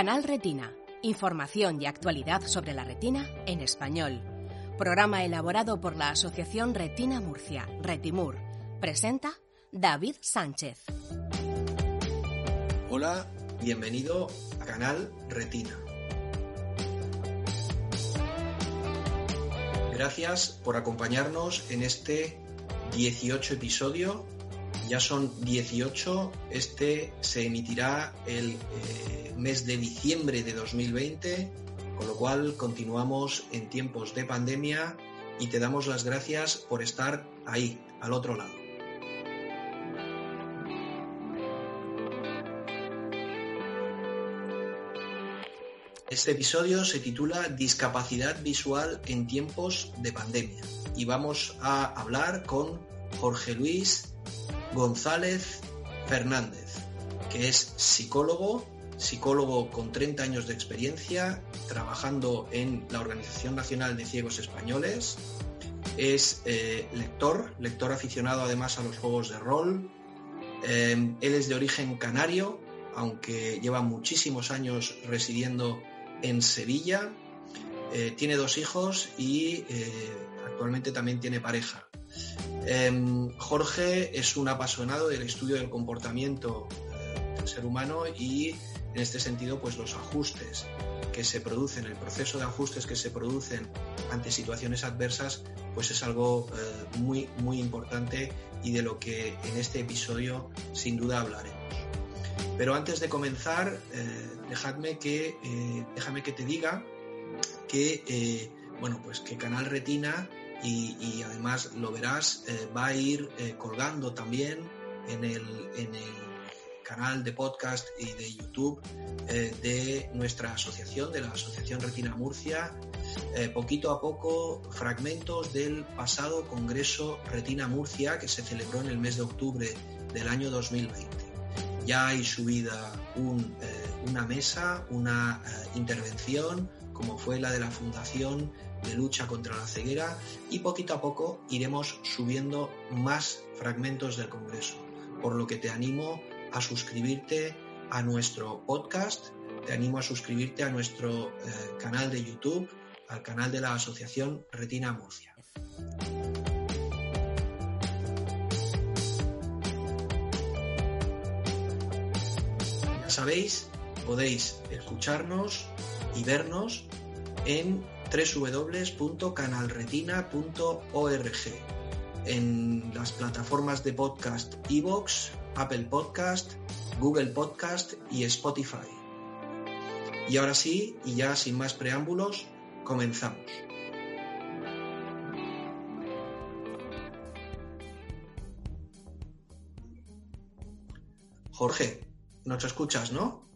Canal Retina. Información y actualidad sobre la retina en español. Programa elaborado por la Asociación Retina Murcia, Retimur. Presenta David Sánchez. Hola, bienvenido a Canal Retina. Gracias por acompañarnos en este 18 episodio ya son 18, este se emitirá el eh, mes de diciembre de 2020, con lo cual continuamos en tiempos de pandemia y te damos las gracias por estar ahí, al otro lado. Este episodio se titula Discapacidad visual en tiempos de pandemia y vamos a hablar con Jorge Luis González Fernández, que es psicólogo, psicólogo con 30 años de experiencia, trabajando en la Organización Nacional de Ciegos Españoles. Es eh, lector, lector aficionado además a los juegos de rol. Eh, él es de origen canario, aunque lleva muchísimos años residiendo en Sevilla. Eh, tiene dos hijos y actualmente también tiene pareja. Em, Jorge es un apasionado del estudio del comportamiento eh, del ser humano y en este sentido pues los ajustes que se producen, el proceso de ajustes que se producen ante situaciones adversas pues es algo eh, muy muy importante y de lo que en este episodio sin duda hablaremos. Pero antes de comenzar, eh, dejadme que, déjame que te diga que, bueno, pues que Canal Retina y, además lo verás, eh, va a ir eh, colgando también en el, en el, canal de podcast y de YouTube eh, de nuestra asociación, de la Asociación Retina Murcia, poquito a poco fragmentos del pasado Congreso Retina Murcia que se celebró en el mes de octubre del año 2020. Ya hay subida una mesa, una intervención, como fue la de la Fundación de lucha contra la ceguera y poquito a poco iremos subiendo más fragmentos del Congreso, por lo que te animo a suscribirte a nuestro podcast, te animo a suscribirte a nuestro eh, canal de YouTube, al canal de la Asociación Retina Murcia. Ya sabéis, podéis escucharnos y vernos en www.canalretina.org en las plataformas de podcast Evox, Apple Podcast, Google Podcast y Spotify. Y ahora sí, y ya sin más preámbulos, comenzamos. Jorge, ¿nos escuchas, no?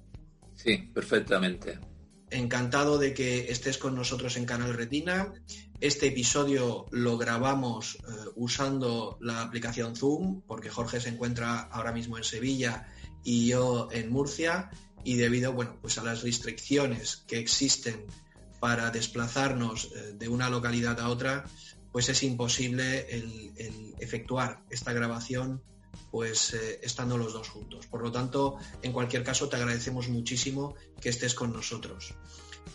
Sí, perfectamente. Encantado de que estés con nosotros en Canal Retina. Este episodio lo grabamos eh, usando la aplicación Zoom, porque Jorge se encuentra ahora mismo en Sevilla y yo en Murcia, y debido bueno, pues a las restricciones que existen para desplazarnos eh, de una localidad a otra, pues es imposible efectuar esta grabación pues eh, estando los dos juntos. Por lo tanto, en cualquier caso, te agradecemos muchísimo que estés con nosotros.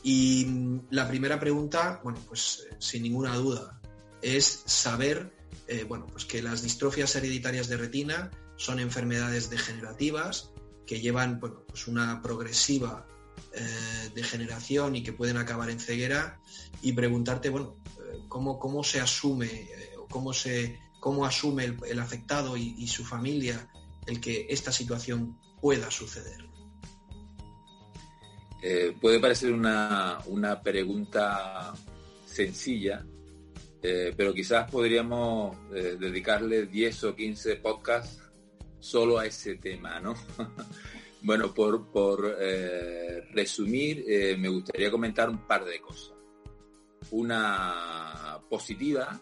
Y mm, la primera pregunta, bueno, pues eh, sin ninguna duda, es saber, eh, bueno, pues que las distrofias hereditarias de retina son enfermedades degenerativas que llevan, bueno, pues una progresiva degeneración y que pueden acabar en ceguera y preguntarte, bueno, cómo, cómo se asume, cómo se cómo asume el, afectado y, su familia el que esta situación pueda suceder. Eh, puede parecer una, pregunta sencilla, eh, pero quizás podríamos eh, dedicarle 10 o 15 podcasts solo a ese tema, ¿no? bueno, por, eh, resumir, me gustaría comentar un par de cosas. Una positiva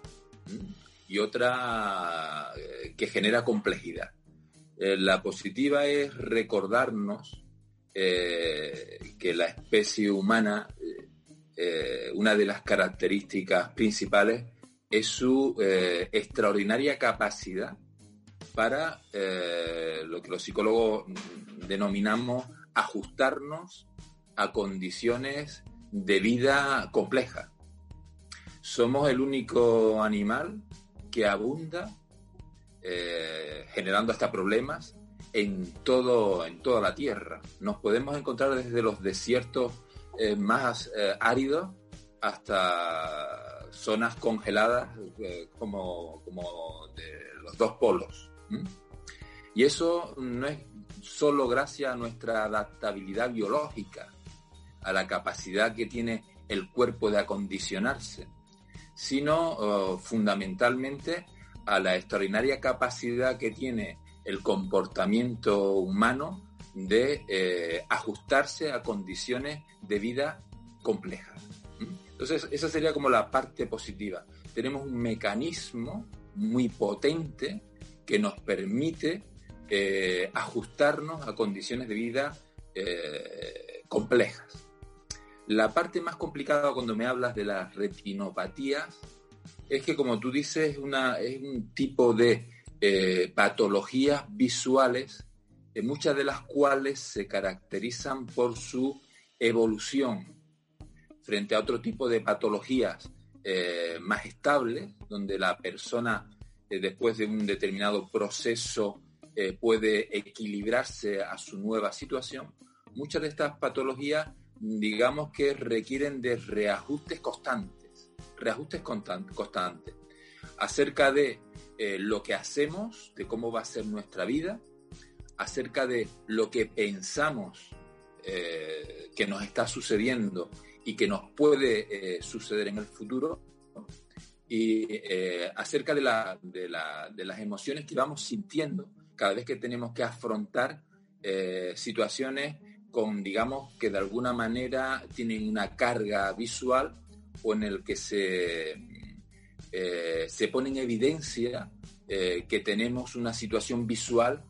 y otra eh, que genera complejidad. la positiva es recordarnos que la especie humana, una de las características principales es su extraordinaria capacidad para eh, lo que los psicólogos denominamos ajustarnos a condiciones de vida compleja. Somos el único animal que abunda eh, generando hasta problemas en, todo, en toda la Tierra. Nos podemos encontrar desde los desiertos eh, más áridos hasta zonas congeladas como, como de los dos polos. Y eso no es solo gracias a nuestra adaptabilidad biológica, a la capacidad que tiene el cuerpo de acondicionarse, sino oh, fundamentalmente a la extraordinaria capacidad que tiene el comportamiento humano de eh, ajustarse a condiciones de vida complejas. Entonces, esa sería como la parte positiva. Tenemos un mecanismo muy potente que nos permite eh, ajustarnos a condiciones de vida eh, complejas. La parte más complicada cuando me hablas de las retinopatías es que, como tú dices, es, una, es un tipo de eh, patologías visuales, muchas de las cuales se caracterizan por su evolución frente a otro tipo de patologías más estables, donde la persona eh, después de un determinado proceso eh, puede equilibrarse a su nueva situación, muchas de estas patologías, digamos que requieren de reajustes constantes, reajustes constantes, acerca de eh, lo que hacemos, de cómo va a ser nuestra vida, acerca de lo que pensamos que nos está sucediendo y que nos puede suceder en el futuro, y eh, acerca de, la, de, la, de, las emociones que vamos sintiendo cada vez que tenemos que afrontar eh, situaciones con, digamos, que de alguna manera tienen una carga visual o en el que se, eh, se pone en evidencia que tenemos una situación visual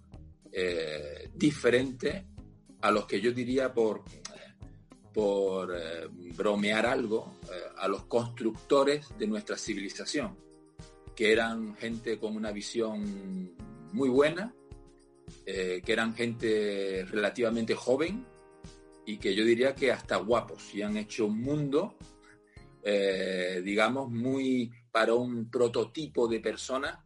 diferente a los que yo diría por por eh, bromear algo eh, a los constructores de nuestra civilización, que eran gente con una visión muy buena, eh, que eran gente relativamente joven y que yo diría que hasta guapos y han hecho un mundo, digamos, muy para un prototipo de persona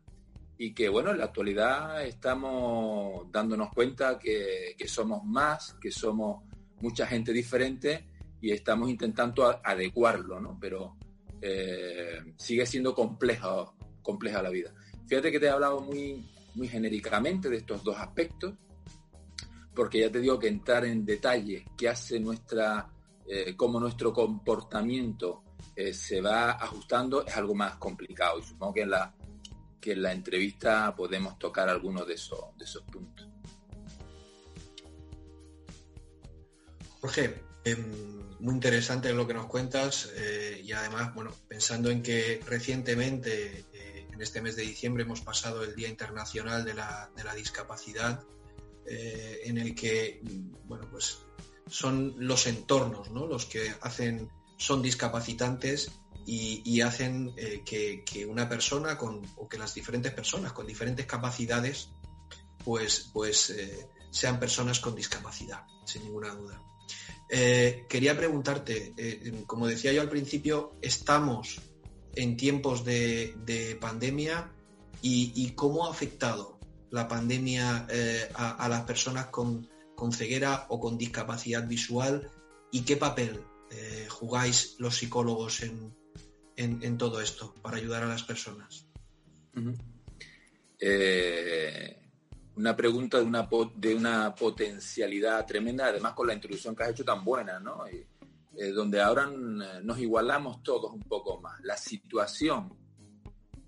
y que bueno, en la actualidad estamos dándonos cuenta que, somos más, que somos mucha gente diferente y estamos intentando adecuarlo, ¿no? Pero eh, sigue siendo compleja la vida. Fíjate que te he hablado muy, muy genéricamente de estos dos aspectos, porque ya te digo que entrar en detalle qué hace nuestra, eh, cómo nuestro comportamiento eh, se va ajustando es algo más complicado y supongo que en la, que en la entrevista podemos tocar algunos de esos, de esos puntos. Jorge, em, muy interesante lo que nos cuentas eh, y además, bueno, pensando en que recientemente, en este mes de diciembre, hemos pasado el Día Internacional de la, Discapacidad, eh, en el que, bueno, pues son los entornos, ¿no? Los que hacen, son discapacitantes y, hacen que, que, una persona con, o que las diferentes personas con diferentes capacidades, pues, pues sean personas con discapacidad, sin ninguna duda. Eh, quería preguntarte, eh, como decía yo al principio, estamos en tiempos de, pandemia y, cómo ha afectado la pandemia eh, a, las personas con, ceguera o con discapacidad visual y qué papel jugáis los psicólogos en, todo esto para ayudar a las personas una pregunta de una potencialidad tremenda, además con la introducción que has hecho tan buena, ¿no? Eh, donde ahora nos igualamos todos un poco más. La situación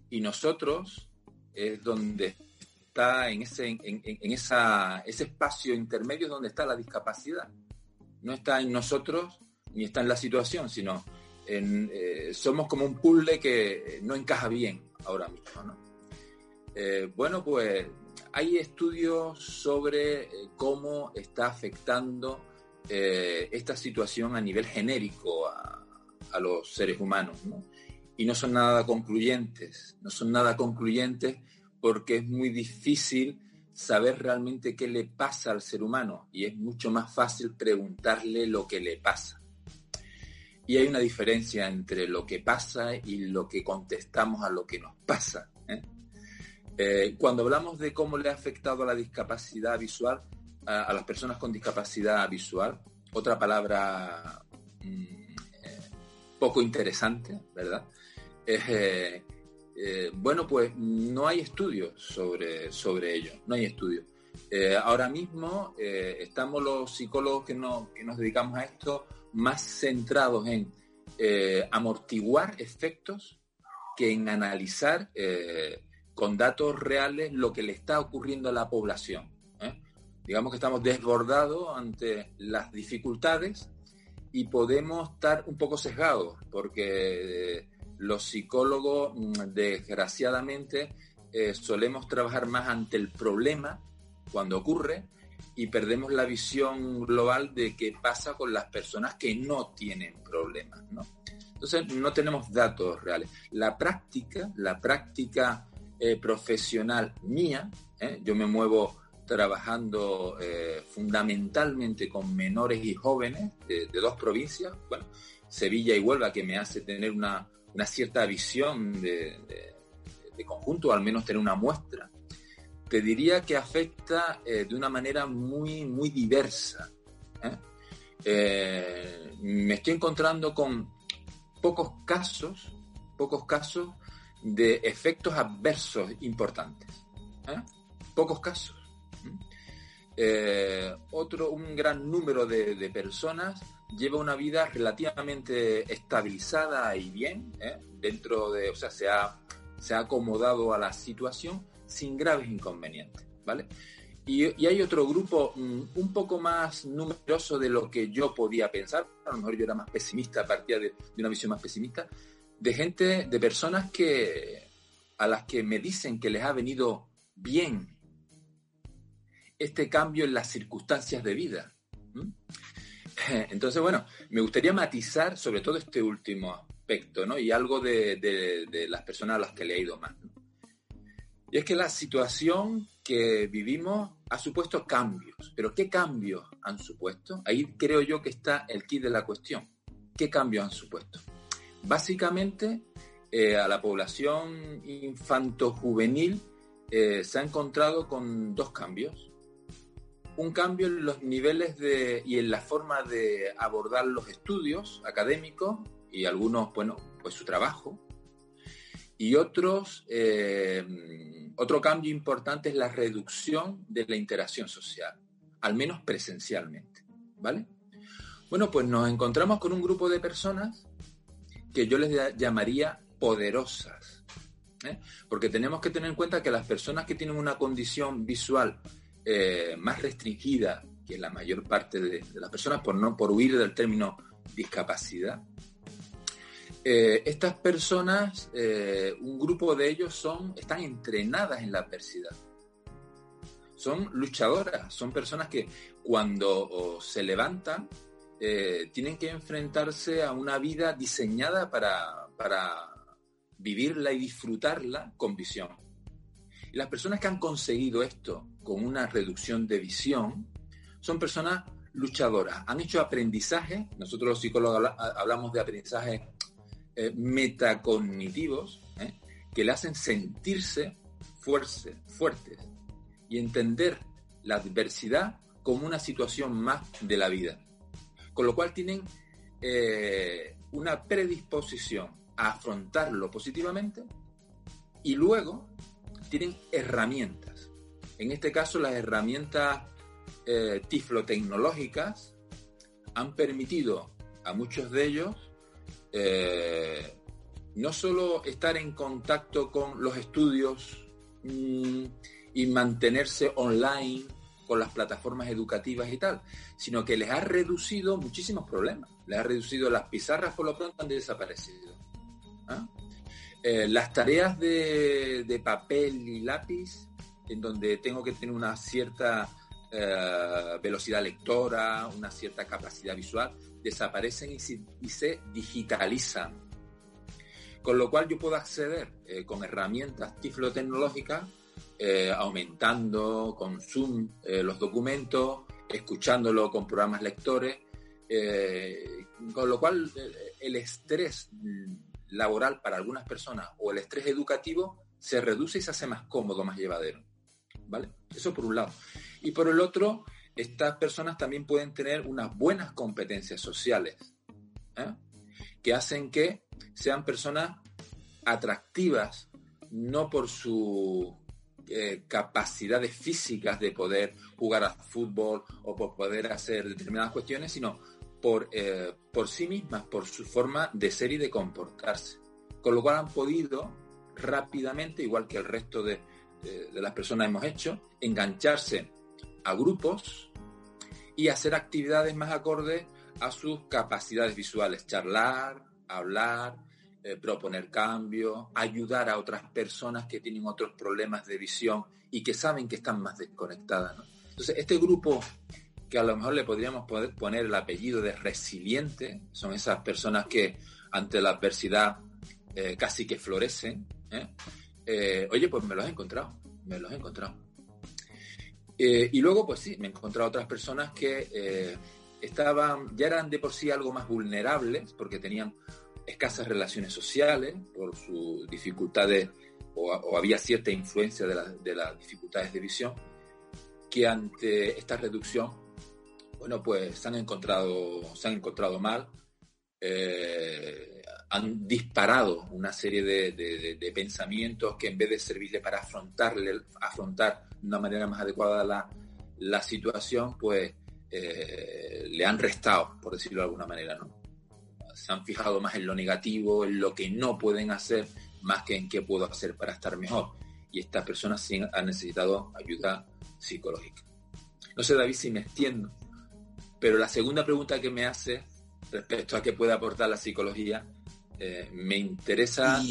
y nosotros es donde está en ese, en, esa, ese espacio intermedio donde está la discapacidad. No está en nosotros ni está en la situación, sino en, eh, somos como un puzzle que no encaja bien ahora mismo. Eh, bueno, pues hay estudios sobre eh, cómo está afectando esta situación a nivel genérico a, a los seres humanos. ¿no? y no son nada concluyentes, no son nada concluyentes porque es muy difícil saber realmente qué le pasa al ser humano y es mucho más fácil preguntarle lo que le pasa. Y hay una diferencia entre lo que pasa y lo que contestamos a lo que nos pasa. ¿eh? Eh, cuando hablamos de cómo le ha afectado la discapacidad visual a, las personas con discapacidad visual, otra palabra mm, eh, poco interesante, ¿verdad? Eh, eh, bueno, pues no hay estudios sobre, sobre ello, no hay estudios. Ahora mismo estamos los psicólogos que, que nos dedicamos a esto más centrados en amortiguar efectos que en analizar con datos reales lo que le está ocurriendo a la población. Digamos que estamos desbordados ante las dificultades y podemos estar un poco sesgados porque los psicólogos, mm, desgraciadamente, eh, solemos trabajar más ante el problema cuando ocurre y perdemos la visión global de qué pasa con las personas que no tienen problemas. ¿no? Entonces, no tenemos datos reales. La práctica, la práctica eh, profesional mía, ¿eh? yo me muevo trabajando fundamentalmente con menores y jóvenes de, de, dos provincias, bueno, Sevilla y Huelva, que me hace tener una, una cierta visión de, conjunto, o al menos tener una muestra, te diría que afecta eh, de una manera muy, muy diversa. ¿eh? Eh, me estoy encontrando con pocos casos, pocos casos de efectos adversos importantes. Pocos casos. Otro, un gran número de, de personas lleva una vida relativamente estabilizada y bien, ¿eh? dentro de, o sea, se ha, se ha acomodado a la situación sin graves inconvenientes, ¿vale? Y, hay otro grupo mm, un poco más numeroso de lo que yo podía pensar, a lo mejor yo era más pesimista, a partir de, una visión más pesimista, de gente, de personas que a las que me dicen que les ha venido bien este cambio en las circunstancias de vida. Entonces, bueno, me gustaría matizar sobre todo este último aspecto, ¿no? Y algo de, las personas a las que le ha ido mal. Y es que la situación que vivimos ha supuesto cambios. Pero ¿qué cambios han supuesto? Ahí creo yo que está el kit de la cuestión. ¿Qué cambios han supuesto? Básicamente, eh, a la población infanto-juvenil eh, se ha encontrado con dos cambios un cambio en los niveles de, y en la forma de abordar los estudios académicos y algunos, bueno, pues su trabajo. Y otros, eh, otro cambio importante es la reducción de la interacción social, al menos presencialmente, ¿vale? Bueno, pues nos encontramos con un grupo de personas que yo les llamaría poderosas, ¿eh? porque tenemos que tener en cuenta que las personas que tienen una condición visual eh, más restringida que la mayor parte de, las personas, por, no, por huir del término discapacidad. Eh, estas personas, eh, un grupo de ellos son, están entrenadas en la adversidad. Son luchadoras, son personas que cuando se levantan tienen que enfrentarse a una vida diseñada para, para vivirla y disfrutarla con visión. Y las personas que han conseguido esto con una reducción de visión, son personas luchadoras. Han hecho aprendizaje, nosotros los psicólogos hablamos de aprendizaje eh, metacognitivos, eh, que le hacen sentirse fuertes, fuertes y entender la adversidad como una situación más de la vida. Con lo cual tienen eh, una predisposición a afrontarlo positivamente y luego tienen herramientas en este caso, las herramientas eh, tiflotecnológicas han permitido a muchos de ellos eh, no solo estar en contacto con los estudios mm, y mantenerse online con las plataformas educativas y tal, sino que les ha reducido muchísimos problemas. Les ha reducido las pizarras, por lo pronto han desaparecido. ¿ah? Eh, las tareas de, papel y lápiz, en donde tengo que tener una cierta eh, velocidad lectora, una cierta capacidad visual, desaparecen y se, digitalizan. Con lo cual yo puedo acceder eh, con herramientas tiflotecnológicas eh, aumentando con Zoom eh, los documentos, escuchándolo con programas lectores, con lo cual el estrés laboral para algunas personas o el estrés educativo se reduce y se hace más cómodo, más llevadero. Eso por un lado. Y por el otro, estas personas también pueden tener unas buenas competencias sociales, que hacen que sean personas atractivas, no por su eh, capacidades físicas de poder jugar al fútbol o por poder hacer determinadas cuestiones, sino por, eh, por sí mismas, por su forma de ser y de comportarse. Con lo cual han podido rápidamente, igual que el resto de, de las personas hemos hecho, engancharse a grupos y hacer actividades más acordes a sus capacidades visuales, charlar, hablar, eh, proponer cambios, ayudar a otras personas que tienen otros problemas de visión y que saben que están más desconectadas. Entonces, este grupo que a lo mejor le podríamos poner el apellido de resiliente, son esas personas que ante la adversidad eh, casi que florecen. ¿eh? Oye, pues me los he encontrado, me los he encontrado. y luego, pues sí, me he encontrado otras personas que estaban, ya eran de por sí algo más vulnerables, porque tenían escasas relaciones sociales por sus dificultades o, había cierta influencia de, las dificultades de visión, que ante esta reducción, bueno, pues se han encontrado, se han encontrado mal, eh, han disparado una serie de, pensamientos que en vez de servirle para afrontarle, afrontar de una manera más adecuada la, la situación, pues eh, le han restado, por decirlo de alguna manera, ¿no? se han fijado más en lo negativo, en lo que no pueden hacer, más que en qué puedo hacer para estar mejor. Y estas personas sí han necesitado ayuda psicológica. No sé, David, si me extiendo, pero la segunda pregunta que me hace respecto a qué puede aportar la psicología, eh, me interesa...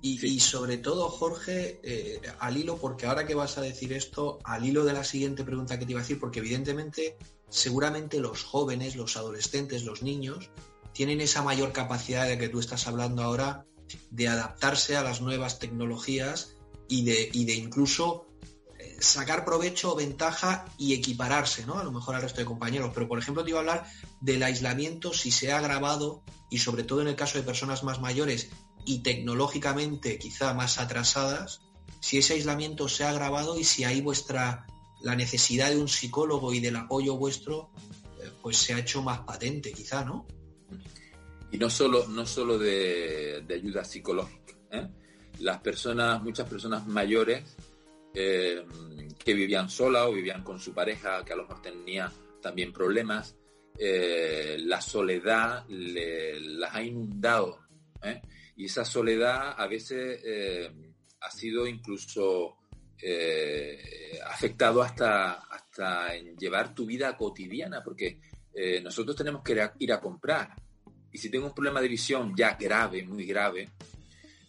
Y, sobre todo, Jorge, eh, al hilo, porque ahora que vas a decir esto, al hilo de la siguiente pregunta que te iba a decir, porque evidentemente, seguramente los jóvenes, los adolescentes, los niños, tienen esa mayor capacidad de que tú estás hablando ahora de adaptarse a las nuevas tecnologías y de, de incluso sacar provecho o ventaja y equipararse, ¿no? A lo mejor al resto de compañeros. Pero, por ejemplo, te iba a hablar del aislamiento, si se ha agravado, y sobre todo en el caso de personas más mayores y tecnológicamente quizá más atrasadas, si ese aislamiento se ha agravado y si ahí vuestra la necesidad de un psicólogo y del apoyo vuestro eh, pues se ha hecho más patente quizá, ¿no? Y no solo, no solo de, ayuda psicológica. ¿eh? Las personas, muchas personas mayores eh, que vivían solas o vivían con su pareja, que a lo mejor tenía también problemas, eh, la soledad las ha inundado. Y esa soledad a veces ha sido incluso afectado hasta, hasta en llevar tu vida cotidiana, porque nosotros tenemos que ir a comprar y si tengo un problema de visión ya grave, muy grave,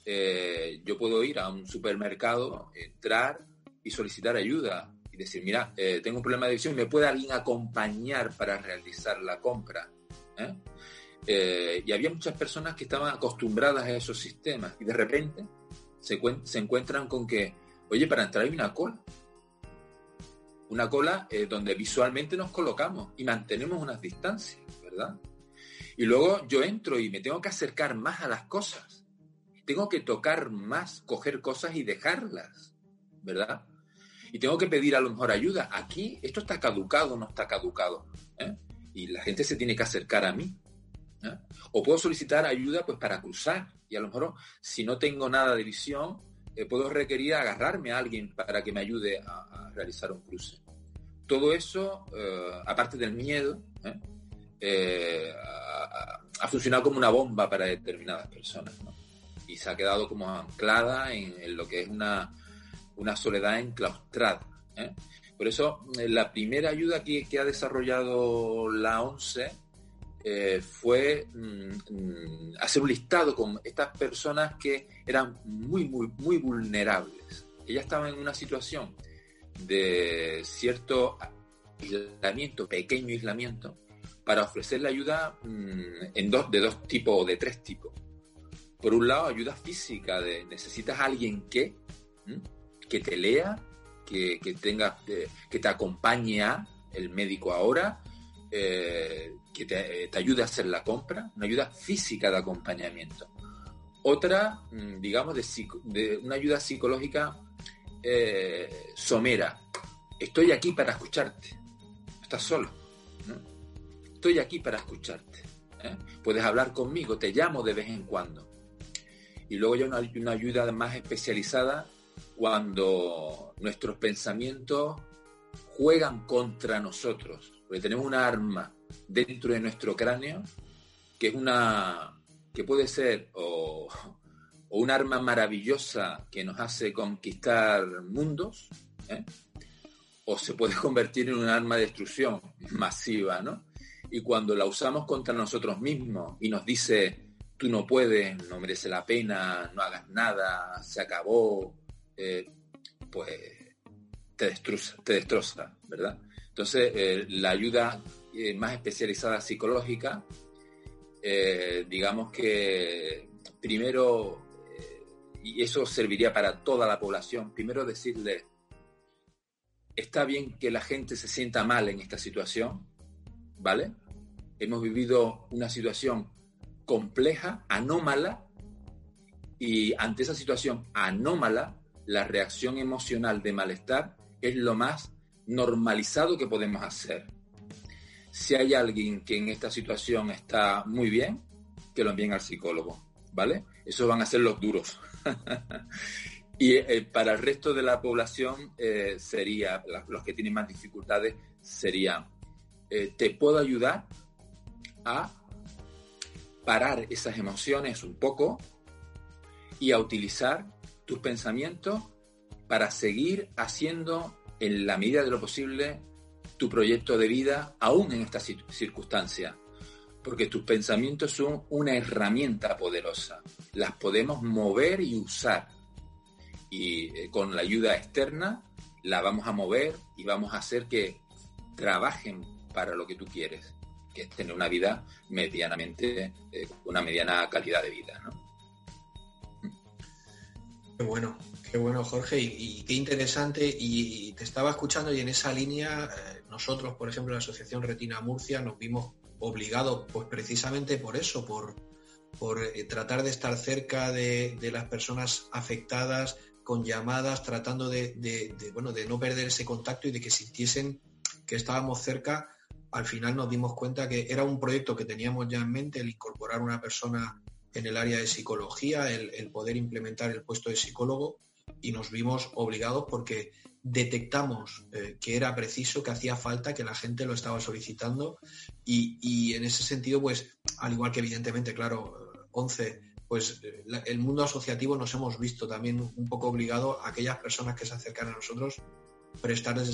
eh, yo puedo ir a un supermercado, entrar y solicitar ayuda y decir, mira, eh, tengo un problema de visión, ¿me puede alguien acompañar para realizar la compra? ¿Eh? y había muchas personas que estaban acostumbradas a esos sistemas y de repente se, se encuentran con que, oye, para entrar hay una cola. Una cola donde visualmente nos colocamos y mantenemos unas distancias, ¿verdad? Y luego yo entro y me tengo que acercar más a las cosas. Tengo que tocar más, coger cosas y dejarlas, ¿verdad? Y tengo que pedir a lo mejor ayuda. Aquí esto está caducado, no está caducado. ¿eh? Y la gente se tiene que acercar a mí. ¿eh? O puedo solicitar ayuda pues para cruzar. Y a lo mejor si no tengo nada de visión, eh, puedo requerir agarrarme a alguien para que me ayude a, realizar un cruce. Todo eso, aparte del miedo, ha, funcionado como una bomba para determinadas personas. Y se ha quedado como anclada en, lo que es una, una soledad enclaustrada. ¿eh? Por eso, la primera ayuda que, que ha desarrollado la ONCE eh, fue mm, mm, hacer un listado con estas personas que eran muy, muy, muy vulnerables. Ellas estaban en una situación de cierto aislamiento, pequeño aislamiento, para ofrecerle ayuda mm, en dos, de dos tipos o de tres tipos. Por un lado, ayuda física, de necesitas a alguien que, que te lea, que, tenga, eh, que te acompañe a el médico ahora, eh, que te, ayude a hacer la compra, una ayuda física de acompañamiento. Otra, mm, digamos, de, una ayuda psicológica eh, somera. Estoy aquí para escucharte. estás solo. Estoy aquí para escucharte. ¿eh? Puedes hablar conmigo, te llamo de vez en cuando. Y luego hay una, una ayuda más especializada cuando nuestros pensamientos juegan contra nosotros porque tenemos una arma dentro de nuestro cráneo que es una que puede ser o, un arma maravillosa que nos hace conquistar mundos, ¿eh? o se puede convertir en un arma de destrucción masiva, ¿no? Y cuando la usamos contra nosotros mismos y nos dice, tú no puedes, no merece la pena, no hagas nada, se acabó, eh, pues te destroza, te destroza, ¿verdad? Entonces, eh, la ayuda eh, más especializada psicológica, digamos que primero, y eso serviría para toda la población, primero decirle, está bien que la gente se sienta mal en esta situación, ¿vale? Hemos vivido una situación compleja, anómala, y ante esa situación anómala, la reacción emocional de malestar es lo más normalizado que podemos hacer. Si hay alguien que en esta situación está muy bien, que lo envíen al psicólogo, ¿vale? Esos van a ser los duros. y eh, para el resto de la población eh, sería, los que tienen más dificultades, sería, eh, te puedo ayudar a parar esas emociones un poco y a utilizar tus pensamientos para seguir haciendo en la medida de lo posible tu proyecto de vida aún en esta circunstancia, porque tus pensamientos son una herramienta poderosa, las podemos mover y usar. Y eh, con la ayuda externa la vamos a mover y vamos a hacer que trabajen para lo que tú quieres, que es tener una vida medianamente, eh, una mediana calidad de vida. Qué bueno, qué bueno Jorge y, qué interesante. Y, te estaba escuchando y en esa línea eh, nosotros, por ejemplo, la Asociación Retina Murcia, nos vimos obligados, pues precisamente por eso, por, por eh, tratar de estar cerca de, las personas afectadas con llamadas, tratando de, bueno, de no perder ese contacto y de que sintiesen que estábamos cerca. Al final nos dimos cuenta que era un proyecto que teníamos ya en mente, el incorporar una persona en el área de psicología, el, poder implementar el puesto de psicólogo y nos vimos obligados porque detectamos eh, que era preciso, que hacía falta, que la gente lo estaba solicitando y, en ese sentido, pues, al igual que evidentemente, claro, 11, pues el mundo asociativo nos hemos visto también un poco obligado a aquellas personas que se acercan a nosotros prestarles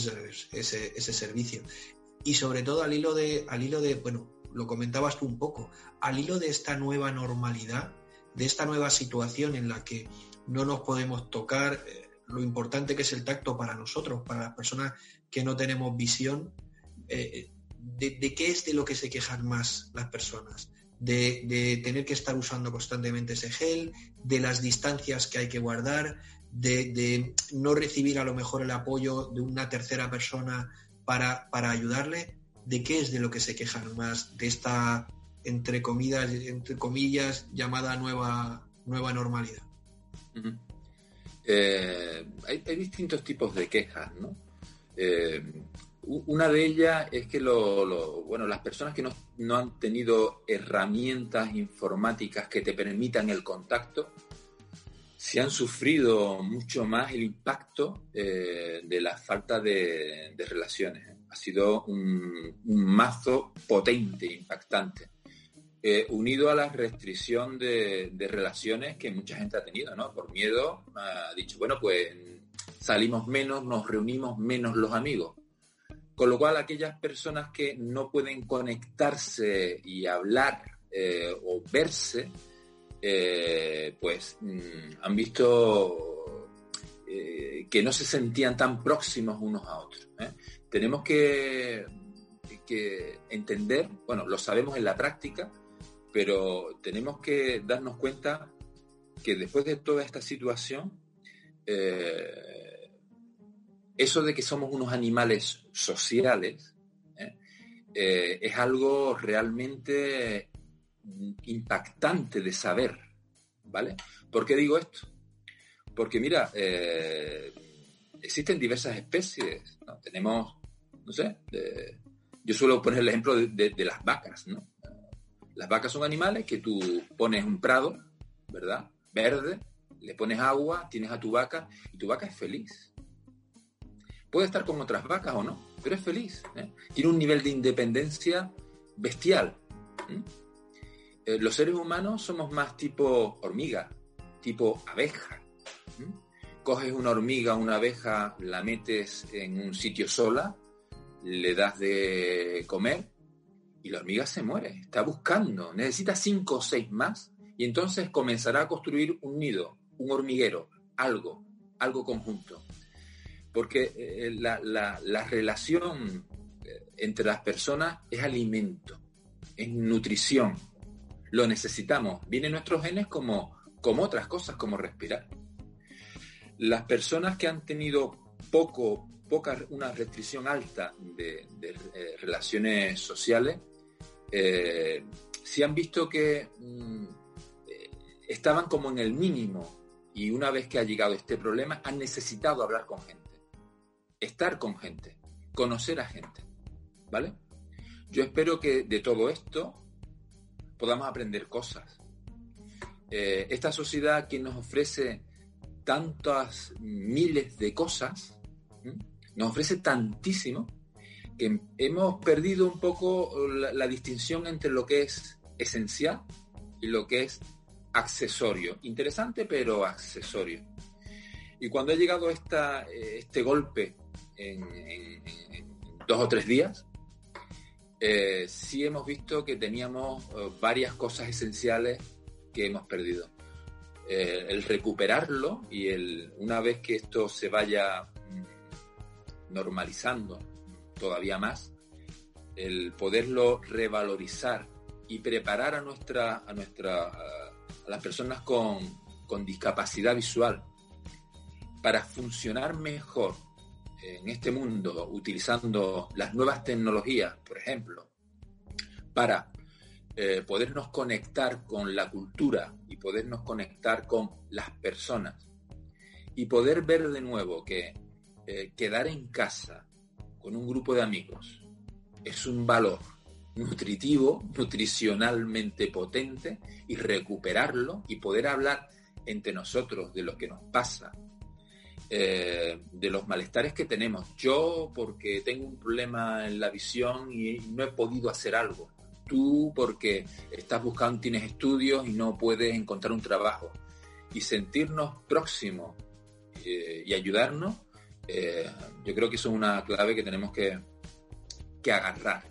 ese, ese, servicio. Y sobre todo al hilo de, al hilo de, bueno, lo comentabas tú un poco, al hilo de esta nueva normalidad, de esta nueva situación en la que no nos podemos tocar, eh, lo importante que es el tacto para nosotros, para las personas que no tenemos visión, eh, de, qué es de lo que se quejan más las personas? De, tener que estar usando constantemente ese gel, de las distancias que hay que guardar, de, de no recibir a lo mejor el apoyo de una tercera persona para, para ayudarle de qué es de lo que se quejan más, de esta, entre comillas, entre comillas llamada nueva, nueva normalidad. Eh, hay, distintos tipos de quejas, ¿no? Eh, una de ellas es que lo, bueno, las personas que no, han tenido herramientas informáticas que te permitan el contacto, se han sufrido mucho más el impacto eh, de la falta de relaciones ha sido un, mazo potente, impactante. Eh, unido a la restricción de, relaciones que mucha gente ha tenido, ¿no? Por miedo, ha dicho, bueno, pues salimos menos, nos reunimos menos los amigos. Con lo cual, aquellas personas que no pueden conectarse y hablar eh, o verse, eh, pues mm, han visto que no se sentían tan próximos unos a otros. Tenemos que, entender, bueno, lo sabemos en la práctica, pero tenemos que darnos cuenta que después de toda esta situación, eso de que somos unos animales sociales ¿eh? Eh, es algo realmente impactante de saber, ¿vale? ¿Por qué digo esto? Porque mira, eh, existen diversas especies, Tenemos, no sé, yo suelo poner el ejemplo de, de, las vacas, ¿no? Las vacas son animales que tú pones un prado, ¿verdad? Verde, le pones agua, tienes a tu vaca y tu vaca es feliz. Puede estar con otras vacas o no, pero es feliz. ¿eh? Tiene un nivel de independencia bestial. Eh, los seres humanos somos más tipo hormiga, tipo abeja. Coges una hormiga, una abeja, la metes en un sitio sola, le das de comer y la hormiga se muere. Está buscando, necesita cinco o seis más y entonces comenzará a construir un nido, un hormiguero, algo, algo conjunto porque eh, la, relación eh, entre las personas es alimento, es nutrición, lo necesitamos, vienen nuestros genes como, como otras cosas, como respirar. Las personas que han tenido poco, poca, una restricción alta de, eh, relaciones sociales, eh, sí han visto que mm, estaban como en el mínimo y una vez que ha llegado este problema han necesitado hablar con gente estar con gente, conocer a gente, ¿vale? Yo espero que de todo esto podamos aprender cosas. Eh, esta sociedad que nos ofrece tantas miles de cosas, nos ofrece tantísimo, que hemos perdido un poco la, distinción entre lo que es esencial y lo que es accesorio. Interesante, pero accesorio. Y cuando ha llegado esta, este golpe en, dos o tres días, eh, sí hemos visto que teníamos eh, varias cosas esenciales que hemos perdido. Eh, el recuperarlo y el, una vez que esto se vaya normalizando todavía más, el poderlo revalorizar y preparar a nuestra a nuestra a, las personas con, con discapacidad visual para funcionar mejor en este mundo utilizando las nuevas tecnologías, por ejemplo, para eh, podernos conectar con la cultura y podernos conectar con las personas y poder ver de nuevo que eh, quedar en casa con un grupo de amigos es un valor nutritivo, nutricionalmente potente y recuperarlo y poder hablar entre nosotros de lo que nos pasa, eh, de los malestares que tenemos. Yo porque tengo un problema en la visión y no he podido hacer algo. Tú porque estás buscando, tienes estudios y no puedes encontrar un trabajo. Y sentirnos próximos eh, y ayudarnos, eh, yo creo que eso es una clave que tenemos que, que agarrar.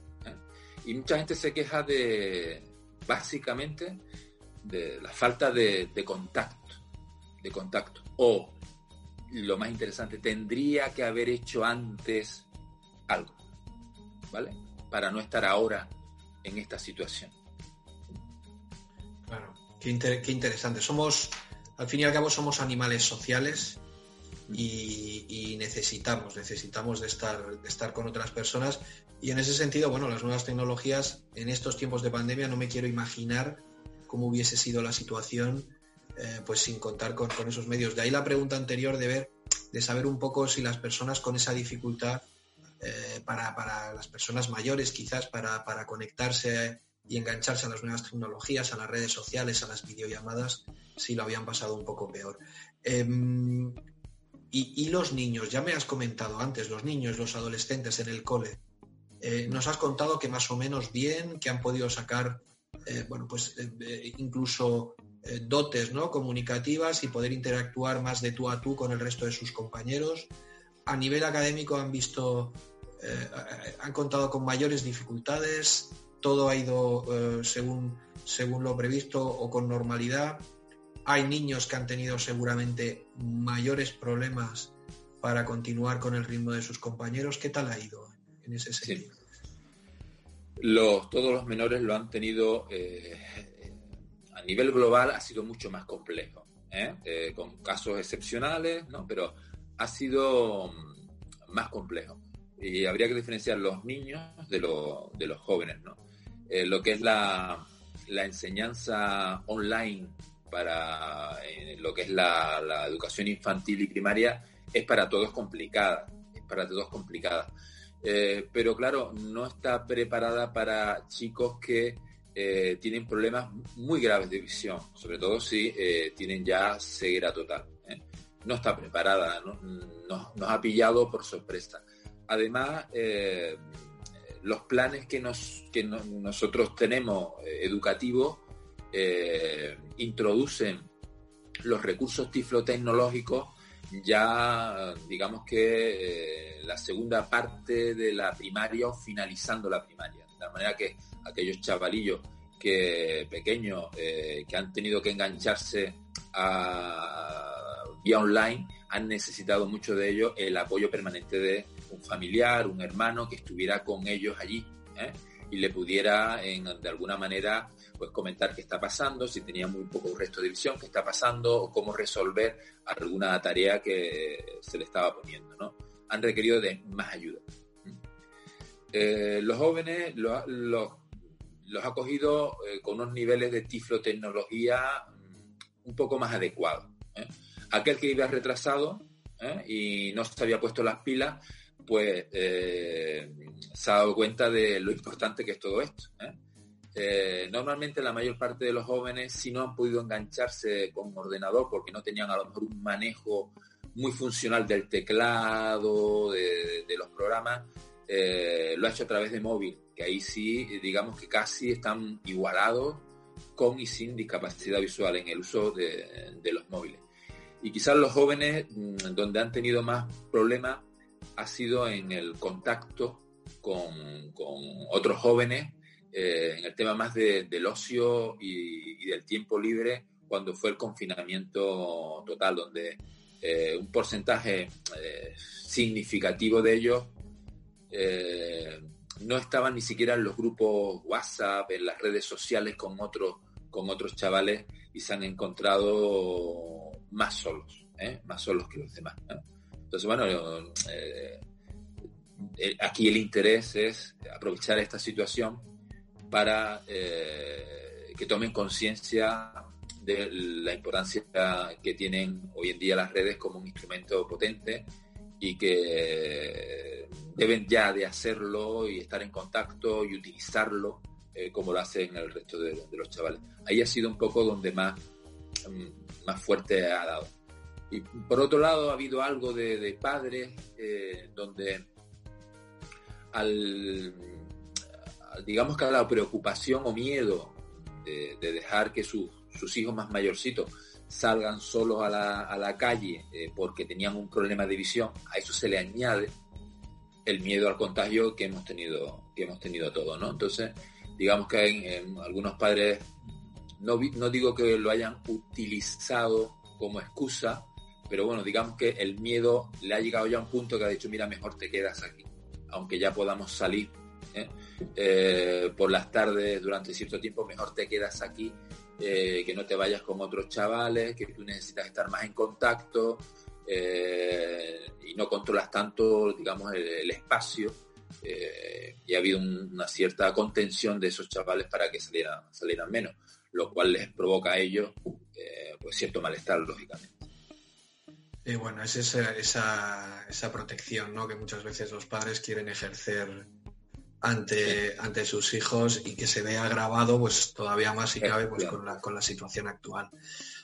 Y mucha gente se queja de, básicamente, de la falta de, de contacto, de contacto. O lo más interesante, tendría que haber hecho antes algo, ¿vale? Para no estar ahora en esta situación. Claro, qué, interesante. Somos, al fin y al cabo, somos animales sociales y, necesitamos, necesitamos de estar, estar con otras personas. Y en ese sentido, bueno, las nuevas tecnologías, en estos tiempos de pandemia, no me quiero imaginar cómo hubiese sido la situación eh, pues sin contar con, esos medios. De ahí la pregunta anterior de ver, de saber un poco si las personas con esa dificultad, eh, para, las personas mayores quizás, para, conectarse y engancharse a las nuevas tecnologías, a las redes sociales, a las videollamadas, si lo habían pasado un poco peor. Em, y, los niños, ya me has comentado antes, los niños, los adolescentes en el cole, eh, nos has contado que más o menos bien, que han podido sacar, bueno, pues incluso eh, dotes ¿no? comunicativas y poder interactuar más de tú a tú con el resto de sus compañeros. A nivel académico han visto, eh, han contado con mayores dificultades, todo ha ido eh, según, según lo previsto o con normalidad. Hay niños que han tenido seguramente mayores problemas para continuar con el ritmo de sus compañeros. ¿Qué tal ha ido en ese sentido? Los, todos los menores lo han tenido a nivel global ha sido mucho más complejo, ¿eh? Eh, con casos excepcionales, ¿no? pero ha sido mm, más complejo. Y habría que diferenciar los niños de, de los jóvenes. ¿no? Eh, lo que es la, la enseñanza online para lo que es la, educación infantil y primaria es para todos complicada, es para todos complicada. pero claro, no está preparada para chicos que eh, tienen problemas muy graves de visión, sobre todo si eh, tienen ya ceguera total. ¿eh? No está preparada, nos ha pillado por sorpresa. Además, los planes que, nos, que nosotros tenemos educativos introducen los recursos tiflotecnológicos ya, digamos que la segunda parte de la primaria o finalizando la primaria. De manera que aquellos chavalillos que pequeños eh, que han tenido que engancharse a vía online han necesitado mucho de ellos el apoyo permanente de un familiar, un hermano que estuviera con ellos allí ¿eh? y le pudiera de alguna manera pues comentar qué está pasando, si tenía muy poco resto de visión, qué está pasando o cómo resolver alguna tarea que se le estaba poniendo. ¿no? Han requerido de más ayuda. Eh, los jóvenes, los, los, ha cogido eh, con unos niveles de tiflotecnología mm, un poco más adecuados. ¿eh? Aquel que iba retrasado y no se había puesto las pilas, pues se ha dado cuenta de lo importante que es todo esto. Normalmente la mayor parte de los jóvenes, si no han podido engancharse con un ordenador porque no tenían a lo mejor un manejo muy funcional del teclado, de los programas, eh, lo ha hecho a través de móvil, que ahí sí, digamos que casi están igualados con y sin discapacidad visual en el uso de, los móviles. Y quizás los jóvenes mm, donde han tenido más problemas ha sido en el contacto con, otros jóvenes, eh, en el tema más del ocio y, del tiempo libre cuando fue el confinamiento total, donde eh, un porcentaje significativo de ellos eh, no estaban ni siquiera en los grupos WhatsApp, en las redes sociales con otros, con otros chavales y se han encontrado más solos, ¿eh? más solos que los demás. Entonces, bueno, eh, aquí el interés es aprovechar esta situación para que tomen conciencia de la importancia que tienen hoy en día las redes como un instrumento potente y que deben ya de hacerlo y estar en contacto y utilizarlo eh, como lo hacen el resto de, los chavales. Ahí ha sido un poco donde más, mm, más fuerte ha dado. Y por otro lado ha habido algo de, padres eh, donde al, digamos que a la preocupación o miedo de, dejar que sus hijos más mayorcitos salgan solos a la, calle eh, porque tenían un problema de visión, a eso se le añade el miedo al contagio que hemos tenido, que hemos tenido todos, ¿no? Entonces, digamos que en, algunos padres, no, no digo que lo hayan utilizado como excusa, pero bueno, digamos que el miedo le ha llegado ya a un punto que ha dicho, mira, mejor te quedas aquí, aunque ya podamos salir ¿eh? Eh, por las tardes durante cierto tiempo, mejor te quedas aquí, eh, que no te vayas con otros chavales, que tú necesitas estar más en contacto, eh, y no controlas tanto, digamos, el, espacio. Eh, y ha habido una cierta contención de esos chavales para que salieran, salieran menos, lo cual les provoca a ellos eh, pues cierto malestar, lógicamente. Y bueno, es esa, esa, esa, protección ¿no? que muchas veces los padres quieren ejercer ante, ante sus hijos y que se vea agravado pues todavía más si cabe pues, con, la, con la situación actual.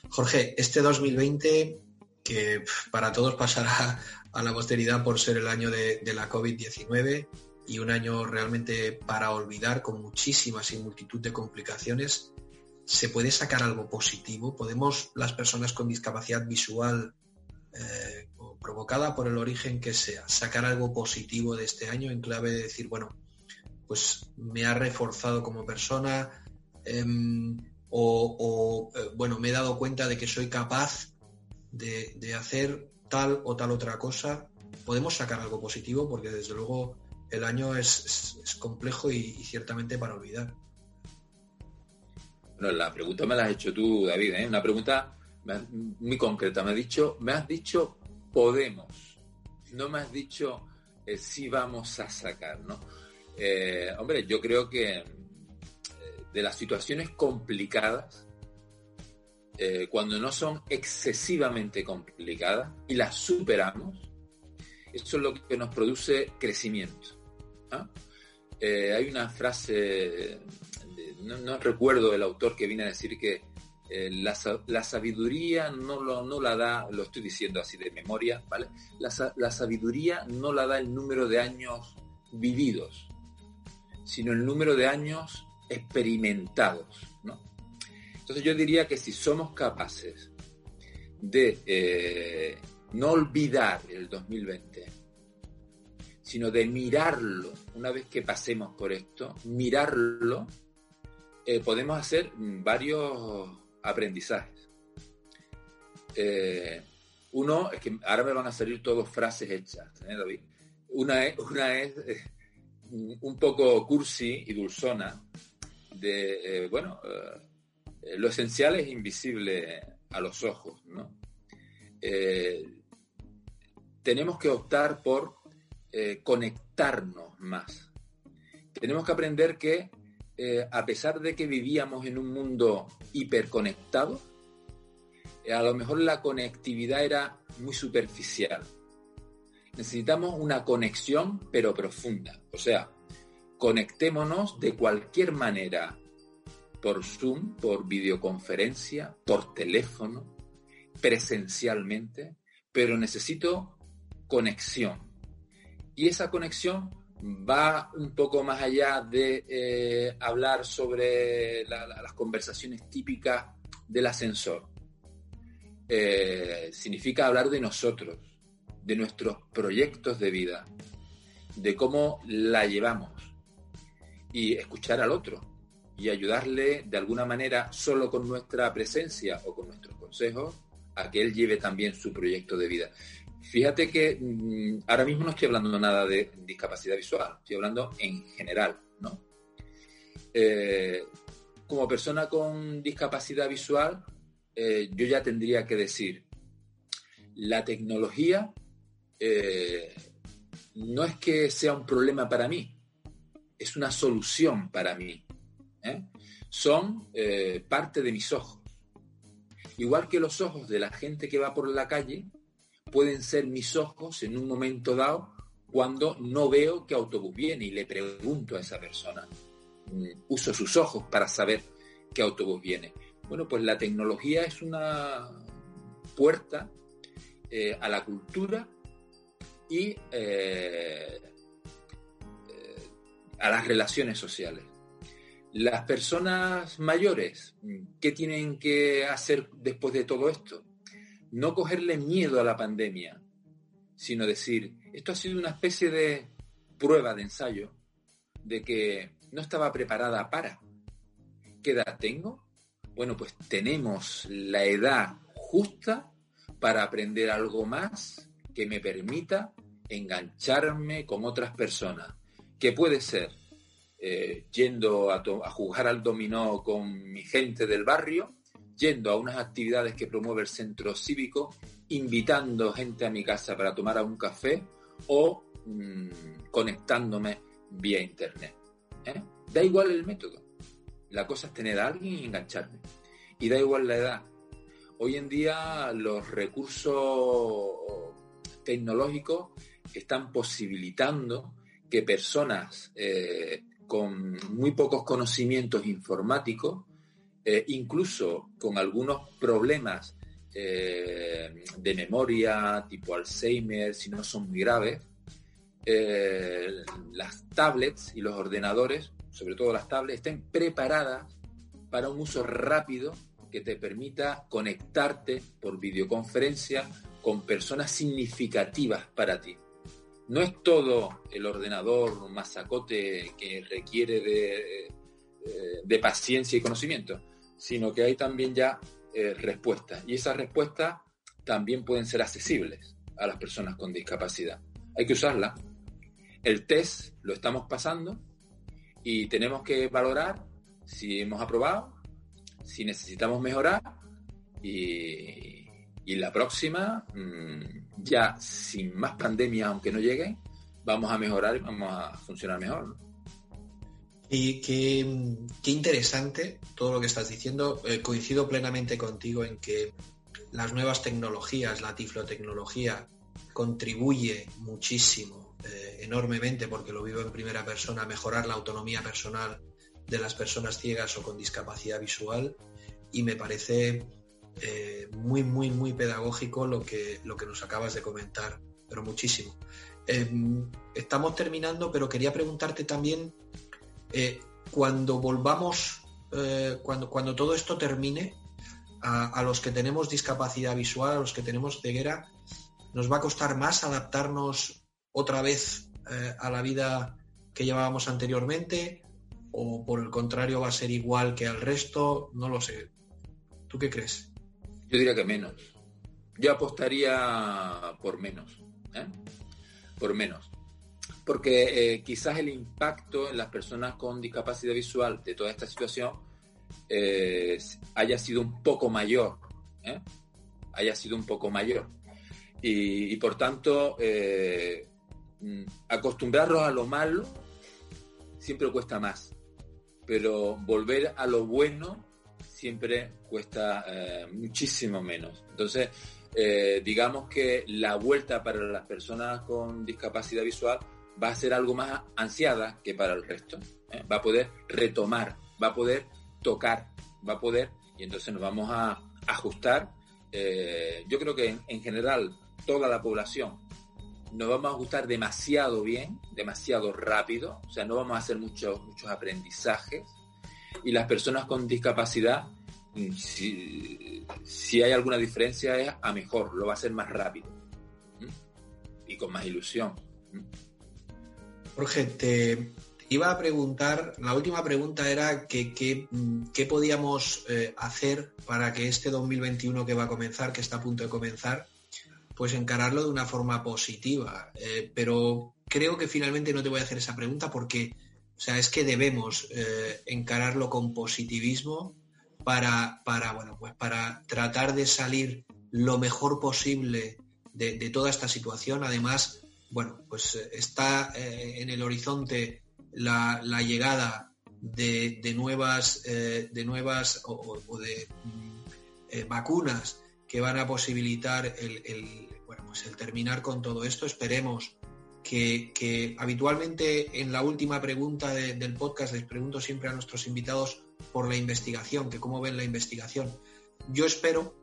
Jorge, este 2020 que para todos pasará a la posteridad por ser el año de, la COVID-19 y un año realmente para olvidar con muchísimas y multitud de complicaciones. ¿se puede sacar algo positivo? ¿Podemos las personas con discapacidad visual eh, provocada por el origen que sea, sacar algo positivo de este año en clave de decir, bueno, pues me ha reforzado como persona em, o, eh, bueno, me he dado cuenta de que soy capaz de, hacer tal o tal otra cosa. Podemos sacar algo positivo porque desde luego el año es, complejo y, ciertamente para olvidar. Bueno, la pregunta me la has hecho tú, David, ¿eh? una pregunta muy concreta. Me has dicho, me has dicho podemos. No me has dicho eh, si vamos a sacar, ¿no? Eh, hombre, yo creo que eh, de las situaciones complicadas, cuando no son excesivamente complicadas y las superamos, eso es lo que nos produce crecimiento. hay una frase, no, recuerdo el autor que viene a decir que eh, la, sabiduría no, lo, no la da, lo estoy diciendo así de memoria, ¿vale? La, sabiduría no la da el número de años vividos, sino el número de años experimentados, ¿no? Entonces yo diría que si somos capaces de eh, no olvidar el 2020, sino de mirarlo una vez que pasemos por esto, mirarlo, eh, podemos hacer varios aprendizajes. Eh, uno, es que ahora me van a salir todas frases hechas, ¿eh, David? Una es, una es un poco cursi y dulzona, de, bueno, lo esencial es invisible a los ojos, ¿no? tenemos que optar por conectarnos más. Tenemos que aprender que eh, a pesar de que vivíamos en un mundo hiperconectado, eh, a lo mejor la conectividad era muy superficial. Necesitamos una conexión pero profunda. O sea, conectémonos de cualquier manera, por Zoom, por videoconferencia, por teléfono, presencialmente, pero necesito conexión. Y esa conexión va un poco más allá de eh, hablar sobre las conversaciones típicas del ascensor. Eh, significa hablar de nosotros, de nuestros proyectos de vida, de cómo la llevamos y escuchar al otro y ayudarle de alguna manera solo con nuestra presencia o con nuestros consejos a que él lleve también su proyecto de vida. Fíjate que mm, ahora mismo no estoy hablando nada de discapacidad visual, estoy hablando en general, ¿no? Eh, como persona con discapacidad visual, eh, yo ya tendría que decir, la tecnología eh, no es que sea un problema para mí, es una solución para mí. Son parte de mis ojos. Igual que los ojos de la gente que va por la calle, pueden ser mis ojos en un momento dado cuando no veo qué autobús viene y le pregunto a esa persona. Mm, uso sus ojos para saber qué autobús viene. Bueno, pues la tecnología es una puerta eh, a la cultura y eh, eh, a las relaciones sociales. Las personas mayores, ¿qué tienen que hacer después de todo esto? no cogerle miedo a la pandemia, sino decir, esto ha sido una especie de prueba de ensayo de que no estaba preparada para. ¿Qué edad tengo? Bueno, pues tenemos la edad justa para aprender algo más que me permita engancharme con otras personas, que puede ser eh, yendo a, jugar al dominó con mi gente del barrio, yendo a unas actividades que promueve el centro cívico, invitando gente a mi casa para tomar un café o mm, conectándome vía internet. ¿eh? Da igual el método. La cosa es tener a alguien y engancharme. Y da igual la edad. Hoy en día los recursos tecnológicos están posibilitando que personas eh, con muy pocos conocimientos informáticos eh, incluso con algunos problemas eh, de memoria, tipo Alzheimer, si no son muy graves, las tablets y los ordenadores, sobre todo las tablets, estén preparadas para un uso rápido que te permita conectarte por videoconferencia con personas significativas para ti. No es todo el ordenador masacote que requiere de, eh, de paciencia y conocimiento, sino que hay también ya eh, respuestas. Y esas respuestas también pueden ser accesibles a las personas con discapacidad. Hay que usarla. El test lo estamos pasando y tenemos que valorar si hemos aprobado, si necesitamos mejorar y, la próxima, mm, ya sin más pandemia, aunque no llegue, vamos a mejorar y vamos a funcionar mejor. Y qué, interesante todo lo que estás diciendo. Eh, coincido plenamente contigo en que las nuevas tecnologías, la tiflotecnología, contribuye muchísimo, eh, enormemente, porque lo vivo en primera persona, a mejorar la autonomía personal de las personas ciegas o con discapacidad visual y me parece eh, muy, muy, muy pedagógico lo que, lo que nos acabas de comentar, pero muchísimo. Em, estamos terminando, pero quería preguntarte también, eh, cuando volvamos, cuando, cuando todo esto termine, a, los que tenemos discapacidad visual, a los que tenemos ceguera, nos va a costar más adaptarnos otra vez eh, a la vida que llevábamos anteriormente o por el contrario va a ser igual que al resto, no lo sé. ¿Tú qué crees? Yo diría que menos. Yo apostaría por menos. ¿eh? Por menos. Porque eh, quizás el impacto en las personas con discapacidad visual de toda esta situación haya sido un poco mayor. Haya sido un poco mayor. Y, por tanto, eh, mm, acostumbrarnos a lo malo siempre cuesta más, pero volver a lo bueno siempre cuesta eh, muchísimo menos. Entonces, eh, digamos que la vuelta para las personas con discapacidad visual va a ser algo más ansiada que para el resto. Va a poder retomar, va a poder tocar, va a poder, y entonces nos vamos a ajustar. yo creo que en general toda la población nos vamos a gustar demasiado bien, demasiado rápido, o sea, no vamos a hacer muchos muchos aprendizajes. Y las personas con discapacidad, mm, si, hay alguna diferencia, es a mejor, lo va a hacer más rápido y con más ilusión. Jorge, te iba a preguntar, la última pregunta era que, qué mm, podíamos eh, hacer para que este 2021 que va a comenzar, que está a punto de comenzar, pues encararlo de una forma positiva. Eh, pero creo que finalmente no te voy a hacer esa pregunta porque, o sea, es que debemos eh, encararlo con positivismo para, para, bueno, pues para tratar de salir lo mejor posible de, toda esta situación. Además, bueno, pues eh, está en el horizonte la, llegada de, nuevas, de nuevas o, de mm, vacunas que van a posibilitar el, bueno, pues el terminar con todo esto. Esperemos que, habitualmente en la última pregunta del podcast les pregunto siempre a nuestros invitados por la investigación, que cómo ven la investigación. Yo espero,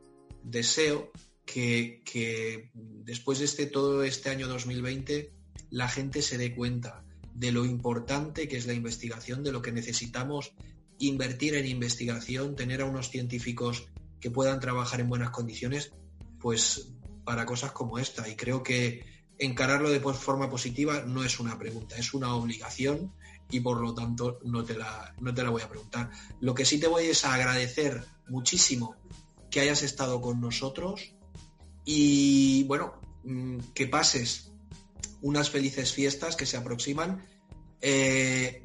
deseo que, que después de este, todo este año 2020 la gente se dé cuenta de lo importante que es la investigación, de lo que necesitamos invertir en investigación, tener a unos científicos que puedan trabajar en buenas condiciones, pues para cosas como esta. Y creo que encararlo de forma positiva no es una pregunta, es una obligación y por lo tanto no te la, no te la voy a preguntar. Lo que sí te voy es a agradecer muchísimo que hayas estado con nosotros y bueno, mm, que pases unas felices fiestas que se aproximan. Eh,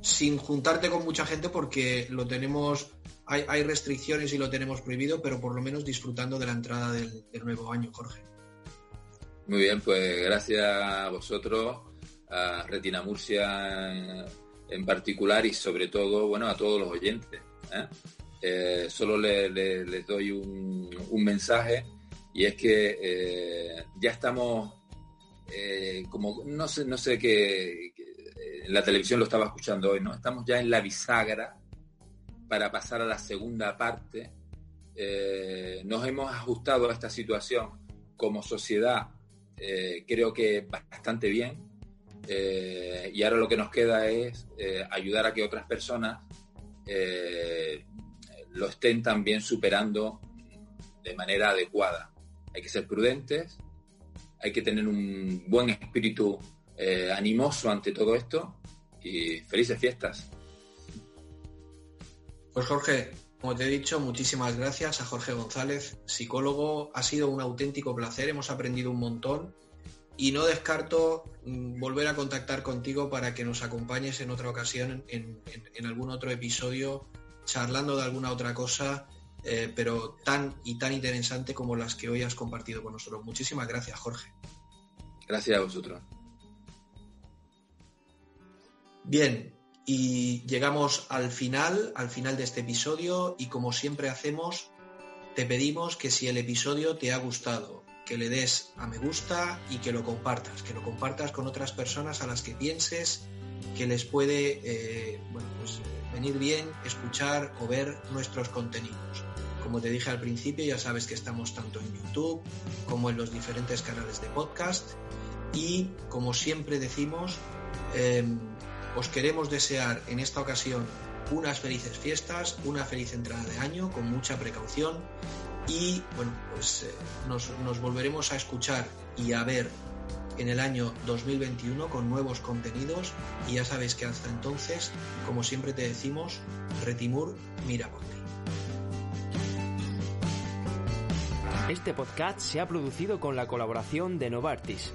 sin juntarte con mucha gente porque lo tenemos hay, restricciones y lo tenemos prohibido, pero por lo menos disfrutando de la entrada del, nuevo año, Jorge. Muy bien, pues gracias a vosotros, a Retina Murcia en, particular y sobre todo, bueno, a todos los oyentes. ¿eh? Eh, solo les doy un, mensaje y es que eh, ya estamos como no sé no sé qué en la televisión lo estaba escuchando hoy no estamos ya en la bisagra para pasar a la segunda parte. Nos hemos ajustado a esta situación como sociedad, eh, creo que bastante bien. Eh, y ahora lo que nos queda es ayudar a que otras personas eh, lo estén también superando de manera adecuada. Hay que ser prudentes, hay que tener un buen espíritu eh, animoso ante todo esto y felices fiestas. Pues Jorge, como te he dicho, muchísimas gracias a Jorge González, psicólogo. Ha sido un auténtico placer, hemos aprendido un montón y no descarto mm, volver a contactar contigo para que nos acompañes en otra ocasión, en, algún otro episodio, charlando de alguna otra cosa, eh, pero tan y tan interesante como las que hoy has compartido con nosotros. Muchísimas gracias, Jorge. Gracias a vosotros. Bien, y llegamos al final, al final de este episodio y como siempre hacemos, te pedimos que si el episodio te ha gustado, que le des a me gusta y que lo compartas, que lo compartas con otras personas a las que pienses que les puede eh, pues, venir bien escuchar o ver nuestros contenidos. Como te dije al principio, ya sabes que estamos tanto en YouTube como en los diferentes canales de podcast y como siempre decimos, em, os queremos desear en esta ocasión unas felices fiestas, una feliz entrada de año con mucha precaución. Y bueno, pues eh, nos, nos volveremos a escuchar y a ver en el año 2021 con nuevos contenidos. Y ya sabéis que hasta entonces, como siempre te decimos, Retimur, mira por ti. Este podcast se ha producido con la colaboración de Novartis,